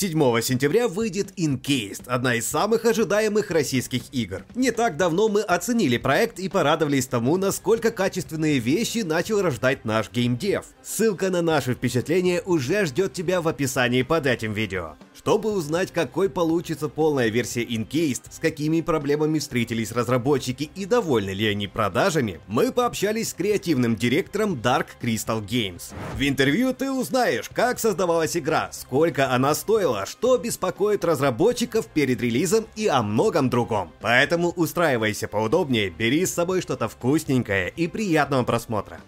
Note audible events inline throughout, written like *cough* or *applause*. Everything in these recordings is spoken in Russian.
7 сентября выйдет Incased, одна из самых ожидаемых российских игр. Не так давно мы оценили проект и порадовались тому, насколько качественные вещи начал рождать наш геймдев. Ссылка на наши впечатления уже ждет тебя в описании под этим видео. Чтобы узнать, какой получится полная версия Incased, с какими проблемами встретились разработчики и довольны ли они продажами, мы пообщались с креативным директором Dark Crystal Games. В интервью ты узнаешь, как создавалась игра, сколько она стоила, что беспокоит разработчиков перед релизом и о многом другом. Поэтому устраивайся поудобнее, бери с собой что-то вкусненькое и приятного просмотра.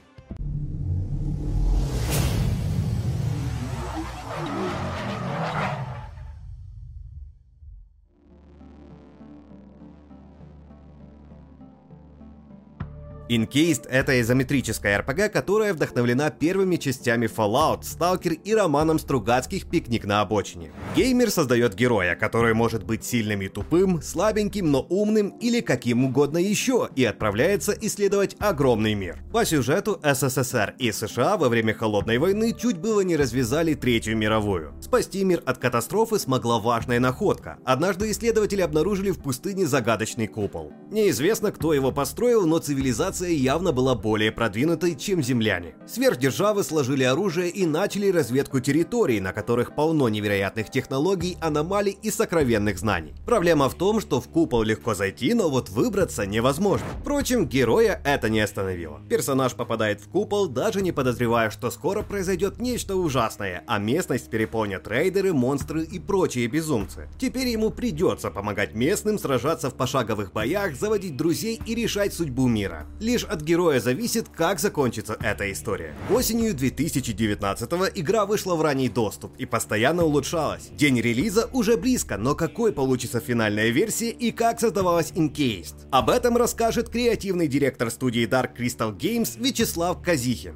Encased — это изометрическая RPG, которая вдохновлена первыми частями Fallout, Stalker и романом Стругацких «Пикник на обочине». Геймер создает героя, который может быть сильным и тупым, слабеньким, но умным или каким угодно еще, и отправляется исследовать огромный мир. По сюжету СССР и США во время Холодной войны чуть было не развязали Третью мировую. Спасти мир от катастрофы смогла важная находка. Однажды исследователи обнаружили в пустыне загадочный купол. Неизвестно, кто его построил, но цивилизация цивилизация явно была более продвинутой, чем земляне. Сверхдержавы сложили оружие и начали разведку территорий, на которых полно невероятных технологий, аномалий и сокровенных знаний. Проблема в том, что в купол легко зайти, но вот выбраться невозможно. Впрочем, героя это не остановило. Персонаж попадает в купол, даже не подозревая, что скоро произойдет нечто ужасное, а местность переполнят рейдеры, монстры и прочие безумцы. Теперь ему придется помогать местным сражаться в пошаговых боях, заводить друзей и решать судьбу мира. Лишь от героя зависит, как закончится эта история. Осенью 2019-го игра вышла в ранний доступ и постоянно улучшалась. День релиза уже близко, но какой получится финальная версия и как создавалась Encased? Об этом расскажет креативный директор студии Dark Crystal Games Вячеслав Казихин.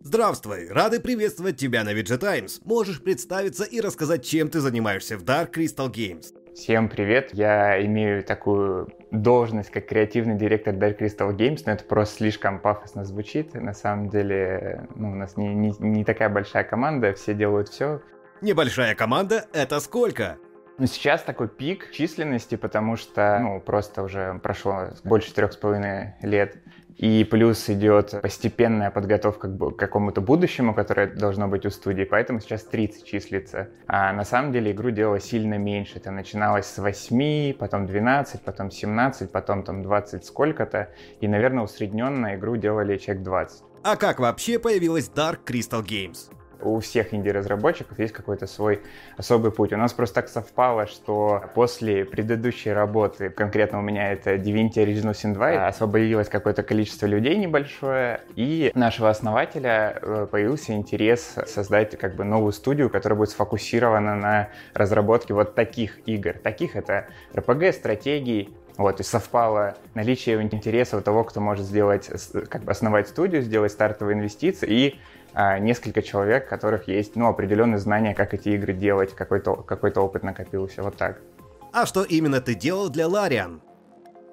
Здравствуй! Рады приветствовать тебя на VG Times. Можешь представиться и рассказать, чем ты занимаешься в Dark Crystal Games. Всем привет! Я имею такую должность, как креативный директор Dark Crystal Games, но это просто слишком пафосно звучит. На самом деле, ну, у нас не, не, не такая большая команда, все делают все. Небольшая команда — это сколько? Ну, сейчас такой пик численности, потому что, ну, просто уже прошло больше трех с половиной лет и плюс идет постепенная подготовка к какому-то будущему, которое должно быть у студии, поэтому сейчас 30 числится. А на самом деле игру делала сильно меньше. Это начиналось с 8, потом 12, потом 17, потом там 20 сколько-то. И, наверное, усредненно игру делали человек 20. А как вообще появилась Dark Crystal Games? У всех инди-разработчиков есть какой-то свой особый путь. У нас просто так совпало, что после предыдущей работы, конкретно у меня это Divinity Original Sin 2, освободилось какое-то количество людей небольшое, и нашего основателя э, появился интерес создать как бы новую студию, которая будет сфокусирована на разработке вот таких игр. Таких это RPG, стратегий, вот, и совпало наличие интереса у того, кто может сделать, как бы основать студию, сделать стартовые инвестиции и а, несколько человек, у которых есть ну, определенные знания, как эти игры делать, какой-то какой опыт накопился, вот так. А что именно ты делал для Larian?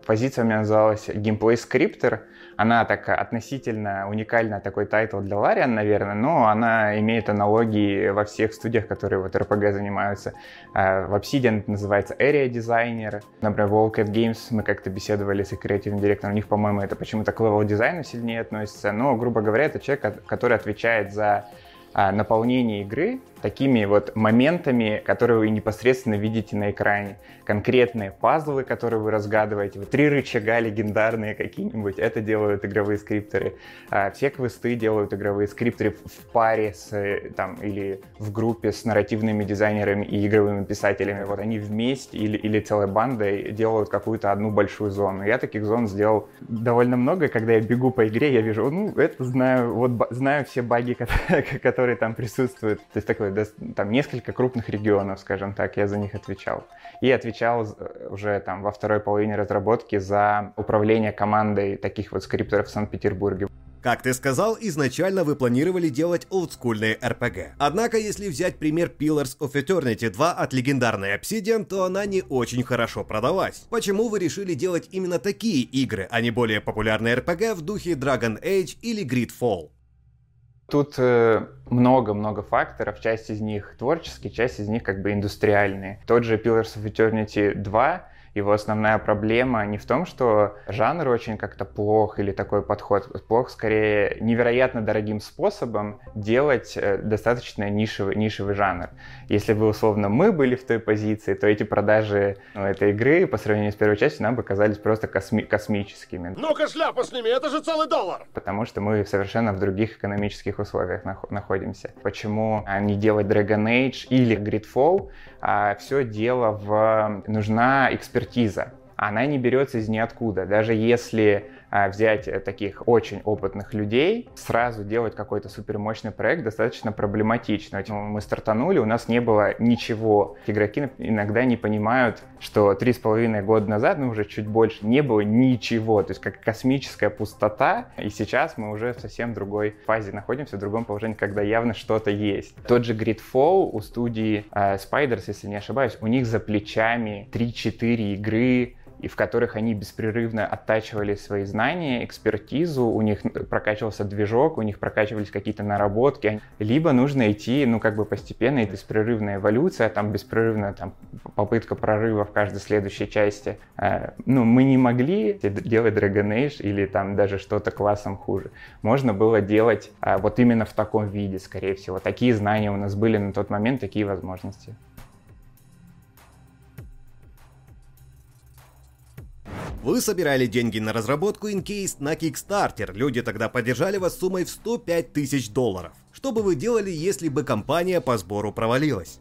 Позиция у меня называлась gameplay scripter. Она так относительно уникальна, такой title для Larian, наверное, но она имеет аналогии во всех студиях, которые вот RPG занимаются. А, в Obsidian называется Area Designer. Например, в Owlcat Games мы как-то беседовали с их креативным директором. У них, по-моему, это почему-то к level дизайну сильнее относится. Но, грубо говоря, это человек, который отвечает за а, наполнение игры такими вот моментами, которые вы непосредственно видите на экране. Конкретные пазлы, которые вы разгадываете. Вот три рычага легендарные какие-нибудь, это делают игровые скрипторы. А все квесты делают игровые скрипторы в паре с, там, или в группе с нарративными дизайнерами и игровыми писателями. Вот они вместе или, или целой бандой делают какую-то одну большую зону. Я таких зон сделал довольно много. Когда я бегу по игре, я вижу, ну, это знаю, вот знаю все баги, *laughs* которые там присутствуют. То есть такой там несколько крупных регионов, скажем так, я за них отвечал. И отвечал э, уже там во второй половине разработки за управление командой таких вот скрипторов в Санкт-Петербурге. Как ты сказал, изначально вы планировали делать олдскульные RPG. Однако, если взять пример Pillars of Eternity 2 от легендарной Obsidian, то она не очень хорошо продалась. Почему вы решили делать именно такие игры, а не более популярные RPG в духе Dragon Age или Gridfall? Тут э, много-много факторов, часть из них творческие, часть из них как бы индустриальные. Тот же Pillars of Eternity 2 его основная проблема не в том, что жанр очень как-то плох или такой подход. Плох скорее невероятно дорогим способом делать э, достаточно нишевый, нишевый жанр. Если бы, условно, мы были в той позиции, то эти продажи ну, этой игры по сравнению с первой частью нам бы казались просто косми- космическими. Ну-ка шляпу сними, это же целый доллар! Потому что мы совершенно в других экономических условиях нах- находимся. Почему не делать Dragon Age или Gridfall? А все дело в... Нужна экспертиза. Она не берется из ниоткуда. Даже если взять э, таких очень опытных людей, сразу делать какой-то супермощный проект достаточно проблематично. Мы стартанули, у нас не было ничего. Игроки иногда не понимают, что три с половиной года назад, ну уже чуть больше, не было ничего. То есть как космическая пустота. И сейчас мы уже в совсем другой фазе находимся, в другом положении, когда явно что-то есть. Тот же Gridfall у студии э, Spiders, если не ошибаюсь, у них за плечами 3-4 игры, и в которых они беспрерывно оттачивали свои знания, экспертизу, у них прокачивался движок, у них прокачивались какие-то наработки. Либо нужно идти, ну, как бы постепенно, и беспрерывная эволюция, там беспрерывная там, попытка прорыва в каждой следующей части. Э, ну, мы не могли делать Dragon Age или там даже что-то классом хуже. Можно было делать э, вот именно в таком виде, скорее всего. Такие знания у нас были на тот момент, такие возможности. Вы собирали деньги на разработку Incase на Kickstarter. Люди тогда поддержали вас суммой в 105 тысяч долларов. Что бы вы делали, если бы компания по сбору провалилась?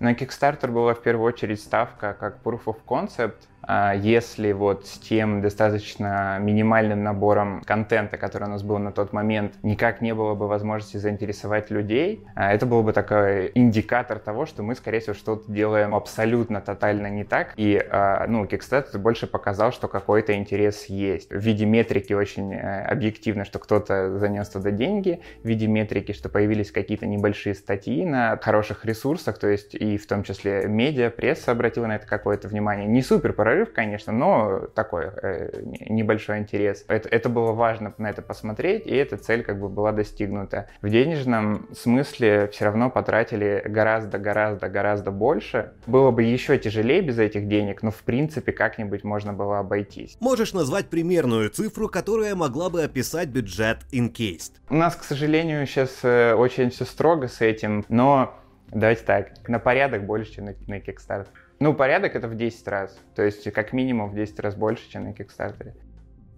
На Kickstarter была в первую очередь ставка как Proof of Concept, если вот с тем достаточно минимальным набором контента, который у нас был на тот момент, никак не было бы возможности заинтересовать людей, а это был бы такой индикатор того, что мы, скорее всего, что-то делаем абсолютно тотально не так. И, а, ну, Kickstarter больше показал, что какой-то интерес есть. В виде метрики очень э, объективно, что кто-то занес туда деньги, в виде метрики, что появились какие-то небольшие статьи на хороших ресурсах, то есть и в том числе медиа, пресса обратила на это какое-то внимание. Не супер прорыв, конечно, но такой э, небольшой интерес. Это, это было важно на это посмотреть, и эта цель как бы была достигнута. В денежном смысле все равно потратили гораздо-гораздо-гораздо больше. Было бы еще тяжелее без этих денег, но в принципе как-нибудь можно было обойтись. Можешь назвать примерную цифру, которая могла бы описать бюджет Incased? У нас, к сожалению, сейчас э, очень все строго с этим, но давайте так, на порядок больше, чем на, на Kickstarter. Ну, порядок это в 10 раз. То есть, как минимум в 10 раз больше, чем на Кикстартере.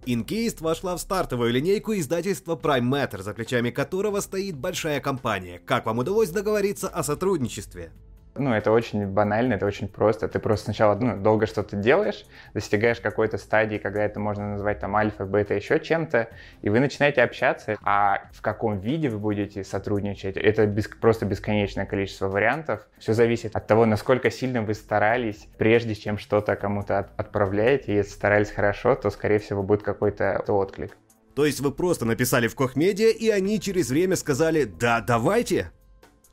Incased вошла в стартовую линейку издательства Prime Matter, за плечами которого стоит большая компания. Как вам удалось договориться о сотрудничестве? Ну, это очень банально, это очень просто. Ты просто сначала ну, долго что-то делаешь, достигаешь какой-то стадии, когда это можно назвать там альфа, бета, еще чем-то, и вы начинаете общаться. А в каком виде вы будете сотрудничать, это без, просто бесконечное количество вариантов. Все зависит от того, насколько сильно вы старались, прежде чем что-то кому-то от, отправляете. Если старались хорошо, то, скорее всего, будет какой-то отклик. То есть вы просто написали в Кохмедиа, и они через время сказали «Да, давайте»?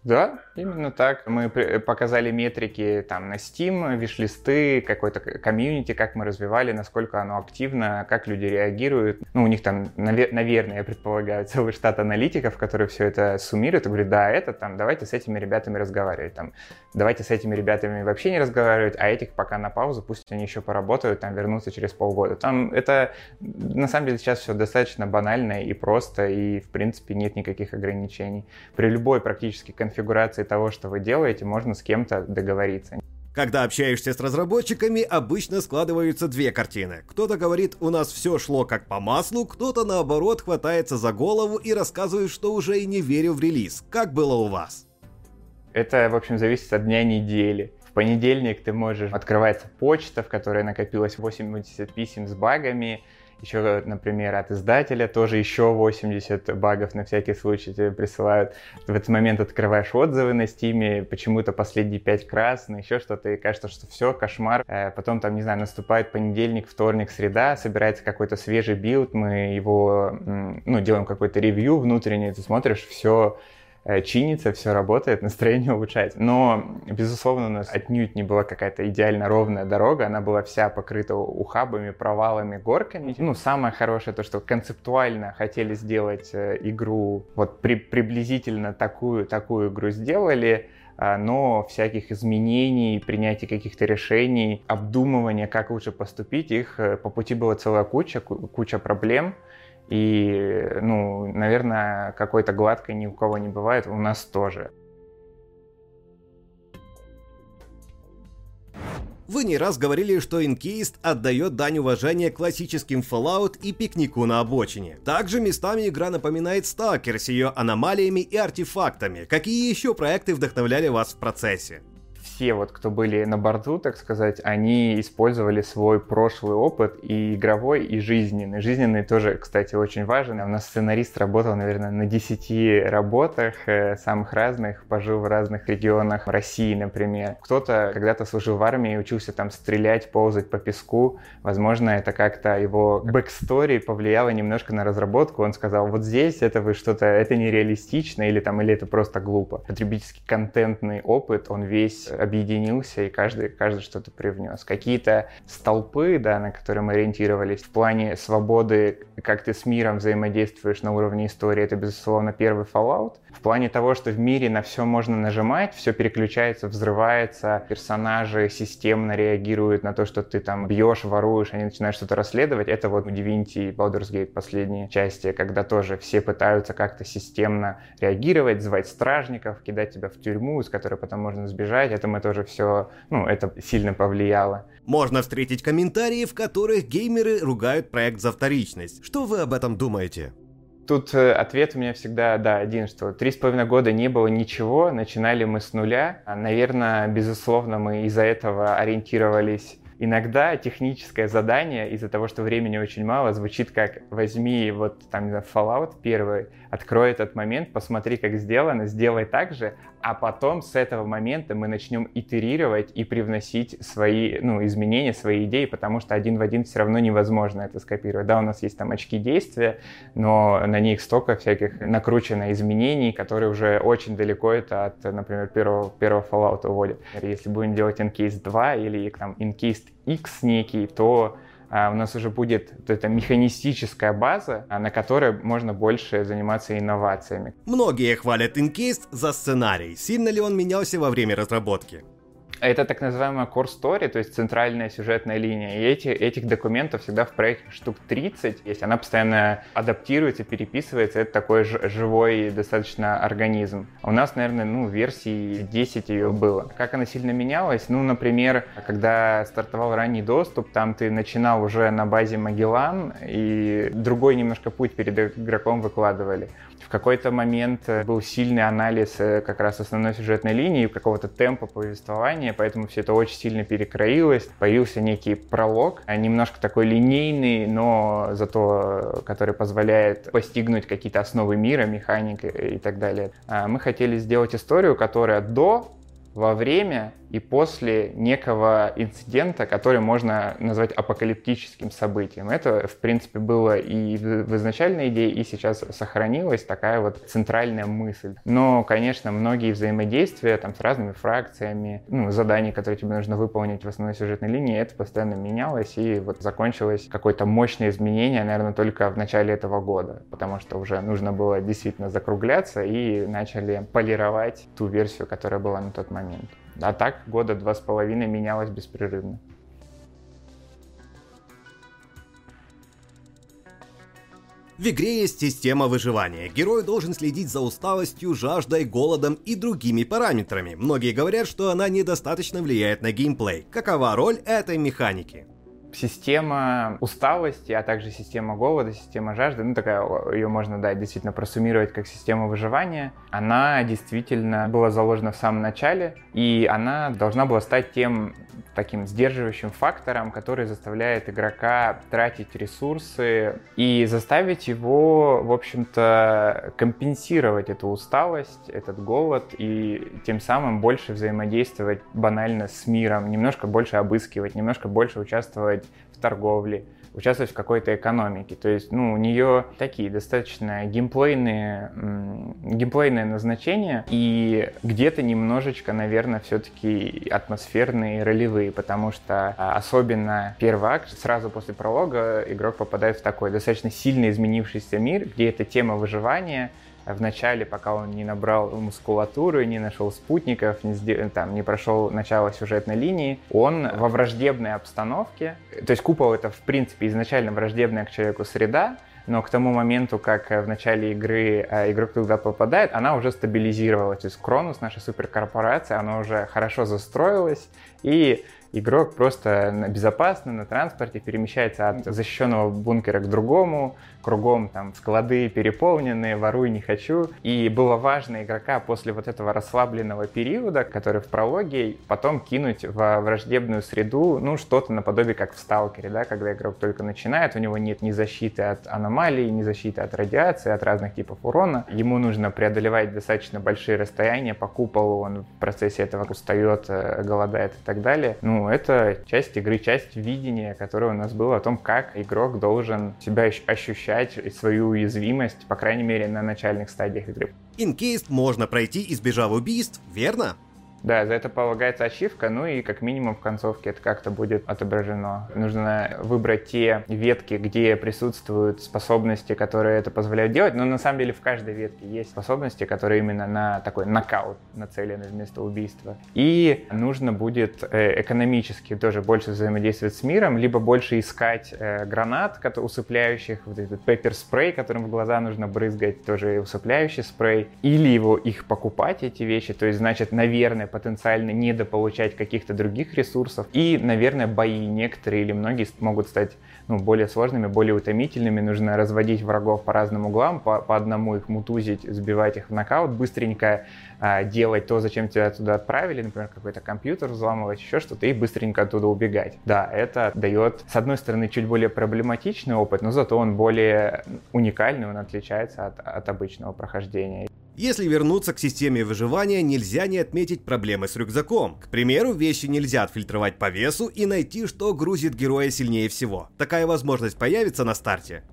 Да, именно так. Мы показали метрики там на Steam, виш-листы, какой-то комьюнити, как мы развивали, насколько оно активно, как люди реагируют. Ну, у них там, наверное, я предполагаю, *laughs* целый штат аналитиков, которые все это суммируют и говорят, да, это там, давайте с этими ребятами разговаривать, там, давайте с этими ребятами вообще не разговаривать, а этих пока на паузу, пусть они еще поработают, там, вернутся через полгода. Там это, на самом деле, сейчас все достаточно банально и просто, и, в принципе, нет никаких ограничений. При любой практически конференции конфигурации того, что вы делаете, можно с кем-то договориться. Когда общаешься с разработчиками, обычно складываются две картины. Кто-то говорит, у нас все шло как по маслу, кто-то наоборот хватается за голову и рассказывает, что уже и не верю в релиз. Как было у вас? Это, в общем, зависит от дня недели. В понедельник ты можешь... Открывается почта, в которой накопилось 80 писем с багами, еще, например, от издателя тоже еще 80 багов на всякий случай тебе присылают. В этот момент открываешь отзывы на Steam е, почему-то последние 5 красные, еще что-то, и кажется, что все, кошмар. Э, потом там, не знаю, наступает понедельник, вторник, среда, собирается какой-то свежий билд, мы его, ну, делаем какой-то ревью внутренний, ты смотришь, все чинится, все работает, настроение улучшается. Но, безусловно, у нас отнюдь не была какая-то идеально ровная дорога, она была вся покрыта ухабами, провалами, горками. Ну, самое хорошее то, что концептуально хотели сделать э, игру, вот при, приблизительно такую, такую игру сделали, а, но всяких изменений, принятия каких-то решений, обдумывания, как лучше поступить, их э, по пути была целая куча, куча проблем. И, ну, наверное, какой-то гладкой ни у кого не бывает, у нас тоже. Вы не раз говорили, что Encased отдает дань уважения классическим Fallout и пикнику на обочине. Также местами игра напоминает Stalker с ее аномалиями и артефактами. Какие еще проекты вдохновляли вас в процессе? Все, вот, кто были на борту, так сказать, они использовали свой прошлый опыт и игровой, и жизненный. Жизненный тоже, кстати, очень важен. У нас сценарист работал, наверное, на 10 работах э, самых разных, пожил в разных регионах России, например. Кто-то когда-то служил в армии, учился там стрелять, ползать по песку. Возможно, это как-то его backstory повлияло немножко на разработку. Он сказал, вот здесь это вы что-то, это нереалистично, или там, или это просто глупо. Потребительский контентный опыт, он весь объединился, и каждый, каждый что-то привнес. Какие-то столпы, да, на которые мы ориентировались в плане свободы, как ты с миром взаимодействуешь на уровне истории, это, безусловно, первый Fallout. В плане того, что в мире на все можно нажимать, все переключается, взрывается, персонажи системно реагируют на то, что ты там бьешь, воруешь, они начинают что-то расследовать. Это вот Divinity и Baldur's Gate последние части, когда тоже все пытаются как-то системно реагировать, звать стражников, кидать тебя в тюрьму, из которой потом можно сбежать. Это мы тоже все, ну, это сильно повлияло. Можно встретить комментарии, в которых геймеры ругают проект за вторичность. Что вы об этом думаете? Тут э, ответ у меня всегда, да, один, что три с половиной года не было ничего, начинали мы с нуля. Наверное, безусловно, мы из-за этого ориентировались Иногда техническое задание из-за того, что времени очень мало, звучит как возьми вот там Fallout первый, открой этот момент, посмотри, как сделано, сделай так же, а потом с этого момента мы начнем итерировать и привносить свои ну, изменения, свои идеи, потому что один в один все равно невозможно это скопировать. Да, у нас есть там очки действия, но на них столько всяких накручено изменений, которые уже очень далеко это от, например, первого, первого Fallout уводят. Если будем делать Encased 2 или там Encased X некий, то у нас уже будет вот эта механистическая база, а, на которой можно больше заниматься инновациями. Многие хвалят Encased за сценарий. Сильно ли он менялся во время разработки? Это так называемая core story, то есть центральная сюжетная линия. И эти, этих документов всегда в проекте штук 30 есть. Она постоянно адаптируется, переписывается. Это такой живой достаточно организм. У нас, наверное, ну, версии 10 ее было. Как она сильно менялась? Ну, например, когда стартовал ранний доступ, там ты начинал уже на базе Магеллан, и другой немножко путь перед игроком выкладывали. В какой-то момент был сильный анализ э, как раз основной сюжетной линии, какого-то темпа повествования, поэтому все это очень сильно перекроилось. Появился некий пролог, а немножко такой линейный, но зато который позволяет постигнуть какие-то основы мира, механики и так далее. А мы хотели сделать историю, которая до во время и после некого инцидента, который можно назвать апокалиптическим событием. Это, в принципе, было и в изначальной идее, и сейчас сохранилась такая вот центральная мысль. Но, конечно, многие взаимодействия там с разными фракциями, ну, задания, которые тебе нужно выполнить в основной сюжетной линии, это постоянно менялось, и вот закончилось какое-то мощное изменение, наверное, только в начале этого года, потому что уже нужно было действительно закругляться и начали полировать ту версию, которая была на тот момент. А так года два с половиной менялось беспрерывно. В игре есть система выживания. Герой должен следить за усталостью, жаждой, голодом и другими параметрами. Многие говорят, что она недостаточно влияет на геймплей. Какова роль этой механики? Система усталости, а также система голода, система жажды, ну такая, ее можно, да, действительно просуммировать как система выживания, она действительно была заложена в самом начале, и она должна была стать тем таким сдерживающим фактором, который заставляет игрока тратить ресурсы и заставить его, в общем-то, компенсировать эту усталость, этот голод и тем самым больше взаимодействовать банально с миром, немножко больше обыскивать, немножко больше участвовать в торговле, участвовать в какой-то экономике. То есть, ну, у нее такие достаточно геймплейные, геймплейное назначение и где-то немножечко, наверное, все-таки атмосферные ролевые, потому что а, особенно первый акт, сразу после пролога игрок попадает в такой достаточно сильно изменившийся мир, где эта тема выживания — в начале, пока он не набрал мускулатуры, не нашел спутников, не, сдел... там, не прошел начало сюжетной линии, он во враждебной обстановке, то есть купол это в принципе изначально враждебная к человеку среда, но к тому моменту, как в начале игры э, игрок туда попадает, она уже стабилизировалась. То есть Кронус, наша суперкорпорация, она уже хорошо застроилась, и игрок просто безопасно на транспорте перемещается от защищенного бункера к другому, кругом там склады переполнены, воруй не хочу. И было важно игрока после вот этого расслабленного периода, который в прологе, потом кинуть во враждебную среду, ну, что-то наподобие как в Сталкере, да, когда игрок только начинает, у него нет ни защиты от аномалий, ни защиты от радиации, от разных типов урона. Ему нужно преодолевать достаточно большие расстояния по куполу, он в процессе этого устает, э, голодает и так далее. Ну, это часть игры, часть видения, которое у нас было о том, как игрок должен себя ощущать ощущать свою уязвимость, по крайней мере, на начальных стадиях игры. Инкейст можно пройти, избежав убийств, верно? Да, за это полагается ачивка, ну и как минимум в концовке это как-то будет отображено. Нужно выбрать те ветки, где присутствуют способности, которые это позволяют делать, но на самом деле в каждой ветке есть способности, которые именно на такой нокаут нацелены вместо убийства. И нужно будет э, экономически тоже больше взаимодействовать с миром, либо больше искать э, гранат, усыпляющих, вот этот пеппер спрей, которым в глаза нужно брызгать, тоже усыпляющий спрей, или его их покупать, эти вещи, то есть, значит, наверное, потенциально недополучать каких-то других ресурсов. И, наверное, бои некоторые или многие могут стать ну, более сложными, более утомительными. Нужно разводить врагов по разным углам, по, по одному их мутузить, сбивать их в нокаут, быстренько а, делать то, зачем тебя туда отправили, например, какой-то компьютер взламывать, еще что-то, и быстренько оттуда убегать. Да, это дает, с одной стороны, чуть более проблематичный опыт, но зато он более уникальный, он отличается от, от обычного прохождения. Если вернуться к системе выживания, нельзя не отметить проблемы с рюкзаком. К примеру, вещи нельзя отфильтровать по весу и найти, что грузит героя сильнее всего. Такая возможность появится на старте.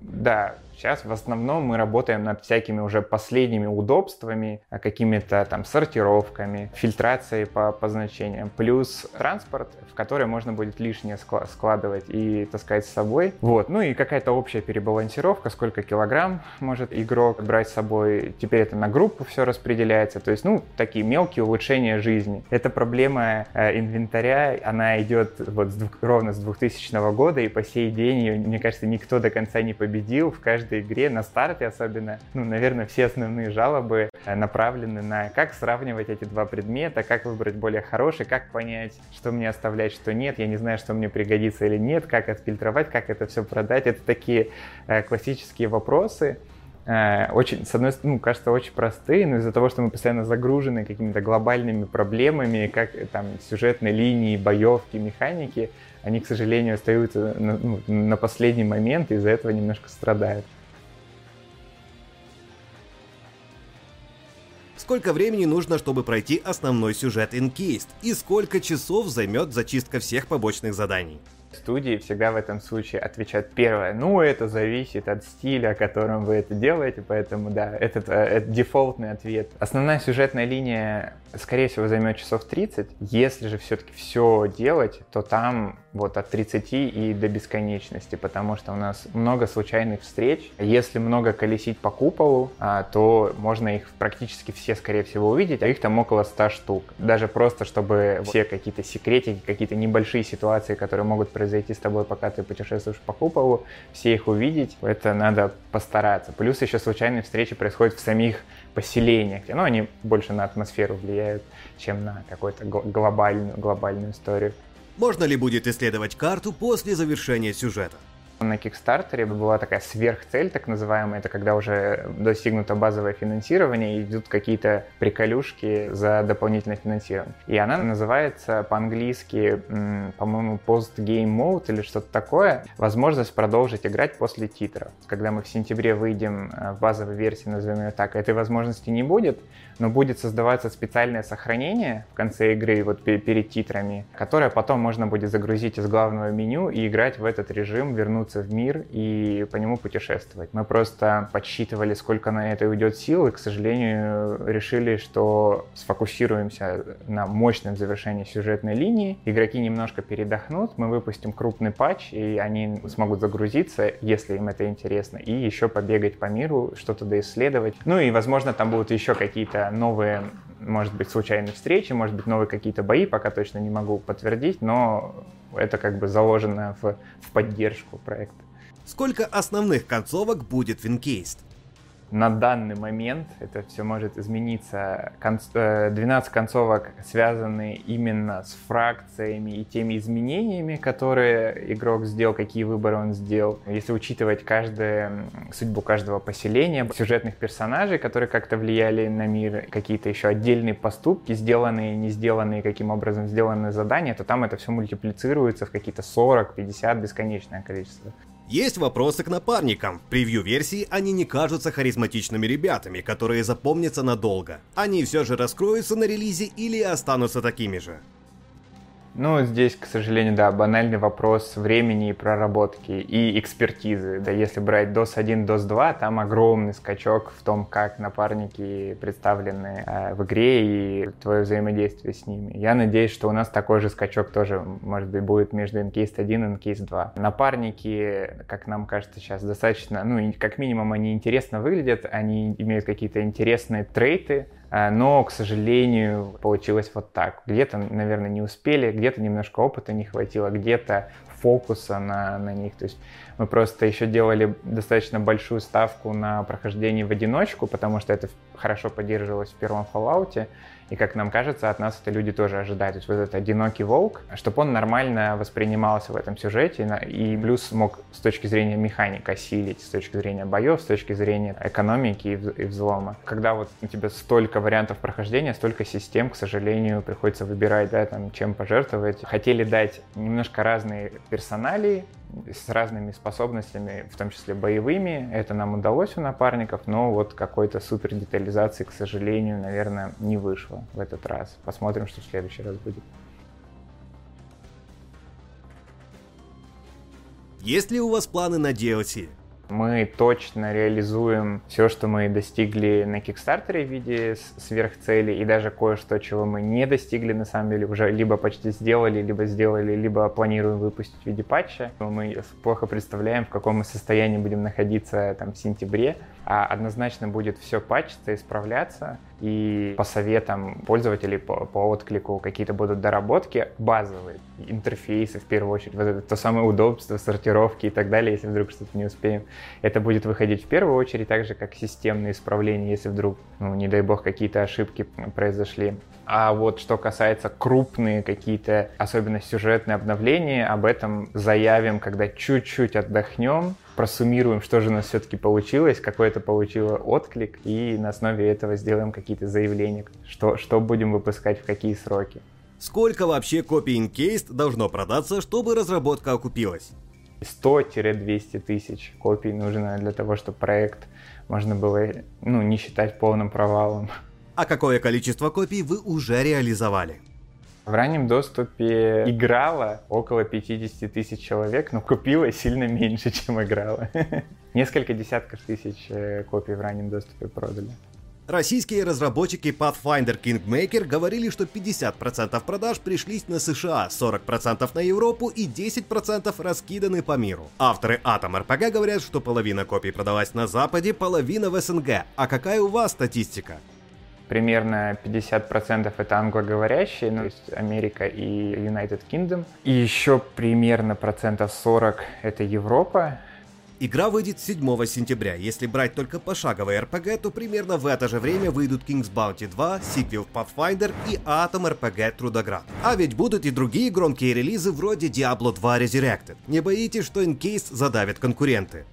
Да, Сейчас в основном мы работаем над всякими уже последними удобствами, а какими-то там сортировками, фильтрацией по, по значениям, плюс транспорт, в который можно будет лишнее складывать и таскать с собой. Вот, ну и какая-то общая перебалансировка, сколько килограмм может игрок брать с собой. Теперь это на группу все распределяется, то есть, ну, такие мелкие улучшения жизни. Эта проблема э, инвентаря, она идет вот с, ровно с 2000 года, и по сей день ее, мне кажется, никто до конца не победил. В каждой каждой игре, на старте особенно, ну, наверное, все основные жалобы э, направлены на как сравнивать эти два предмета, как выбрать более хороший, как понять, что мне оставлять, что нет, я не знаю, что мне пригодится или нет, как отфильтровать, как это все продать. Это такие э, классические вопросы, э, очень, с одной стороны, ну, кажется, очень простые, но из-за того, что мы постоянно загружены какими-то глобальными проблемами, как там сюжетной линии, боевки, механики, они, к сожалению, остаются на, ну, на последний момент и из-за этого немножко страдают. Сколько времени нужно, чтобы пройти основной сюжет Encased? И сколько часов займет зачистка всех побочных заданий? Студии всегда в этом случае отвечают первое. Ну, это зависит от стиля, которым вы это делаете, поэтому да, этот, э, это дефолтный ответ. Основная сюжетная линия, скорее всего, займет часов 30. Если же все-таки все делать, то там вот от 30 и до бесконечности, потому что у нас много случайных встреч. Если много колесить по куполу, а, то можно их практически все, скорее всего, увидеть, а их там около 100 штук. Даже просто, чтобы все какие-то секретики, какие-то небольшие ситуации, которые могут произойти с тобой, пока ты путешествуешь по куполу, все их увидеть, это надо постараться. Плюс еще случайные встречи происходят в самих поселениях, ну, они больше на атмосферу влияют, чем на какую-то глобальную, глобальную историю. Можно ли будет исследовать карту после завершения сюжета? На Кикстартере была такая сверхцель, так называемая, это когда уже достигнуто базовое финансирование и идут какие-то приколюшки за дополнительное финансирование. И она называется по-английски, по-моему, Post-Game Mode или что-то такое. Возможность продолжить играть после титров. Когда мы в сентябре выйдем э, в базовой версии, назовем ее так, этой возможности не будет, но будет создаваться специальное сохранение в конце игры, вот перед титрами, которое потом можно будет загрузить из главного меню и играть в этот режим, вернуться в мир и по нему путешествовать. Мы просто подсчитывали, сколько на это уйдет сил, и, к сожалению, решили, что сфокусируемся на мощном завершении сюжетной линии. Игроки немножко передохнут, мы выпустим крупный патч, и они смогут загрузиться, если им это интересно, и еще побегать по миру, что-то доисследовать. Ну и, возможно, там будут еще какие-то новые может быть, случайные встречи, может быть, новые какие-то бои, пока точно не могу подтвердить, но это как бы заложено в, в поддержку проекта. Сколько основных концовок будет в Encased? На данный момент это все может измениться. 12 э, концовок связаны именно с фракциями и теми изменениями, которые игрок сделал, какие выборы он сделал. Если учитывать каждую судьбу каждого поселения, сюжетных персонажей, которые как-то влияли на мир, какие-то еще отдельные поступки, сделанные, не сделанные, каким образом сделаны задания, то там это все мультиплицируется в какие-то 40, 50, бесконечное количество. Есть вопросы к напарникам. В превью-версии они не кажутся харизматичными ребятами, которые запомнятся надолго. Они все же раскроются на релизе или останутся такими же. Ну, здесь, к сожалению, да, банальный вопрос времени и проработки и экспертизы. Да, если брать DOS 1, DOS 2, там огромный скачок в том, как напарники представлены э, в игре и твое взаимодействие с ними. Я надеюсь, что у нас такой же скачок тоже, может быть, будет между Encased 1 и Encased 2. Напарники, как нам кажется сейчас, достаточно, ну, как минимум, они интересно выглядят, они имеют какие-то интересные трейты, но, к сожалению, получилось вот так. Где-то, наверное, не успели, где-то немножко опыта не хватило, где-то фокуса на, на них. То есть мы просто еще делали достаточно большую ставку на прохождение в одиночку, потому что это хорошо поддерживалось в первом Fallout. И, как нам кажется, от нас это люди тоже ожидают. То есть вот этот одинокий волк, чтобы он нормально воспринимался в этом сюжете, и плюс мог с точки зрения механик осилить, с точки зрения боев, с точки зрения экономики и взлома. Когда вот у тебя столько вариантов прохождения, столько систем, к сожалению, приходится выбирать, да, там, чем пожертвовать. Хотели дать немножко разные персоналии, с разными способностями, в том числе боевыми. Это нам удалось у напарников, но вот какой-то супер детализации, к сожалению, наверное, не вышло в этот раз. Посмотрим, что в следующий раз будет. Есть ли у вас планы на DLC? Мы точно реализуем все, что мы достигли на Кикстартере в виде сверхцели, и даже кое-что, чего мы не достигли, на самом деле, уже либо почти сделали, либо сделали, либо планируем выпустить в виде патча. Мы плохо представляем, в каком мы состоянии будем находиться там в сентябре, а однозначно будет все патчиться, исправляться, и по советам пользователей, по, по отклику какие-то будут доработки базовые, интерфейсы в первую очередь, вот это то самое удобство, сортировки и так далее, если вдруг что-то не успеем. Это будет выходить в первую очередь, так же как системные исправления, если вдруг, ну, не дай бог, какие-то ошибки произошли. А вот что касается крупные какие-то, особенно сюжетные обновления, об этом заявим, когда чуть-чуть отдохнем, просуммируем, что же у нас все-таки получилось, какой это получило отклик, и на основе этого сделаем какие-то заявления, что, что будем выпускать в какие сроки. Сколько вообще копий Encased должно продаться, чтобы разработка окупилась? 100-200 тысяч копий нужно для того, чтобы проект можно было ну, не считать полным провалом. А какое количество копий вы уже реализовали? В раннем доступе играло около 50 тысяч человек, но купило сильно меньше, *laughs* чем играло. Несколько десятков тысяч э, копий в раннем доступе продали. Российские разработчики Pathfinder Kingmaker говорили, что 50% продаж пришлись на США, 40% на Европу и 10% раскиданы по миру. Авторы Atom RPG говорят, что половина копий продалась на Западе, половина в СНГ. А какая у вас статистика? Примерно 50% это англоговорящие, ну, то есть Америка и United Kingdom. И еще примерно процентов 40 это Европа. Игра выйдет 7 сентября. Если брать только пошаговый RPG, то примерно в это же время выйдут King's Bounty 2, сиквел Pathfinder и Atom RPG Трудоград. А ведь будут и другие громкие релизы вроде Diablo 2 Resurrected. Не боитесь, что Encased задавят конкуренты?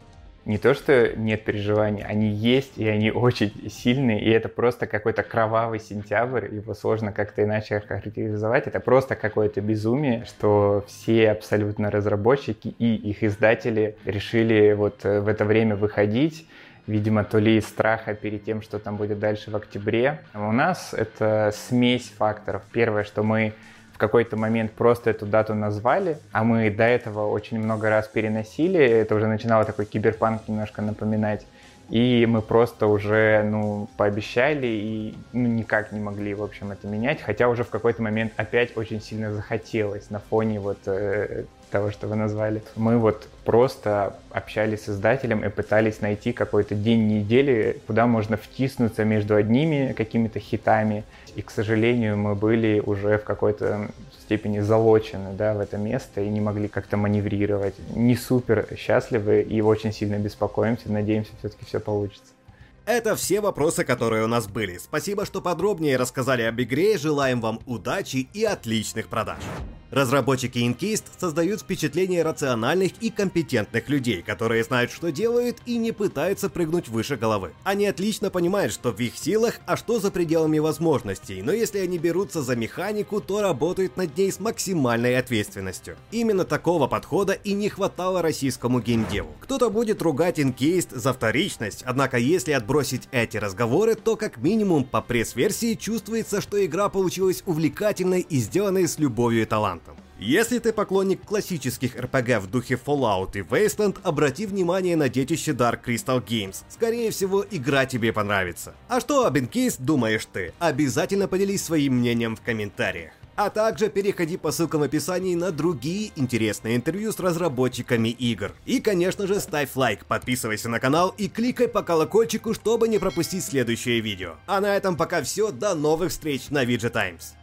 Не то, что нет переживаний, они есть, и они очень сильные, и это просто какой-то кровавый сентябрь, его сложно как-то иначе характеризовать, это просто какое-то безумие, что все абсолютно разработчики и их издатели решили вот э, в это время выходить, видимо, то ли из страха перед тем, что там будет дальше в октябре. У нас это смесь факторов. Первое, что мы в какой-то момент просто эту дату назвали, а мы до этого очень много раз переносили, это уже начинало такой киберпанк немножко напоминать. И мы просто уже, ну, пообещали и ну, никак не могли, в общем, это менять. Хотя уже в какой-то момент опять очень сильно захотелось на фоне вот э, того, что вы назвали. Мы вот просто общались с издателем и пытались найти какой-то день недели, куда можно втиснуться между одними какими-то хитами. И, к сожалению, мы были уже в какой-то степени залочены да, в это место и не могли как-то маневрировать. Не супер счастливы и очень сильно беспокоимся. Надеемся, все-таки все получится. Это все вопросы, которые у нас были. Спасибо, что подробнее рассказали об игре. Желаем вам удачи и отличных продаж. Разработчики Inkist создают впечатление рациональных и компетентных людей, которые знают, что делают и не пытаются прыгнуть выше головы. Они отлично понимают, что в их силах, а что за пределами возможностей, но если они берутся за механику, то работают над ней с максимальной ответственностью. Именно такого подхода и не хватало российскому геймдеву. Кто-то будет ругать Inkist за вторичность, однако если отбросить эти разговоры, то как минимум по пресс-версии чувствуется, что игра получилась увлекательной и сделанной с любовью и талантом. Если ты поклонник классических RPG в духе Fallout и Wasteland, обрати внимание на детище Dark Crystal Games. Скорее всего, игра тебе понравится. А что об Incase думаешь ты? Обязательно поделись своим мнением в комментариях. А также переходи по ссылкам в описании на другие интересные интервью с разработчиками игр. И, конечно же, ставь лайк, подписывайся на канал и кликай по колокольчику, чтобы не пропустить следующее видео. А на этом пока все, до новых встреч на VG Times.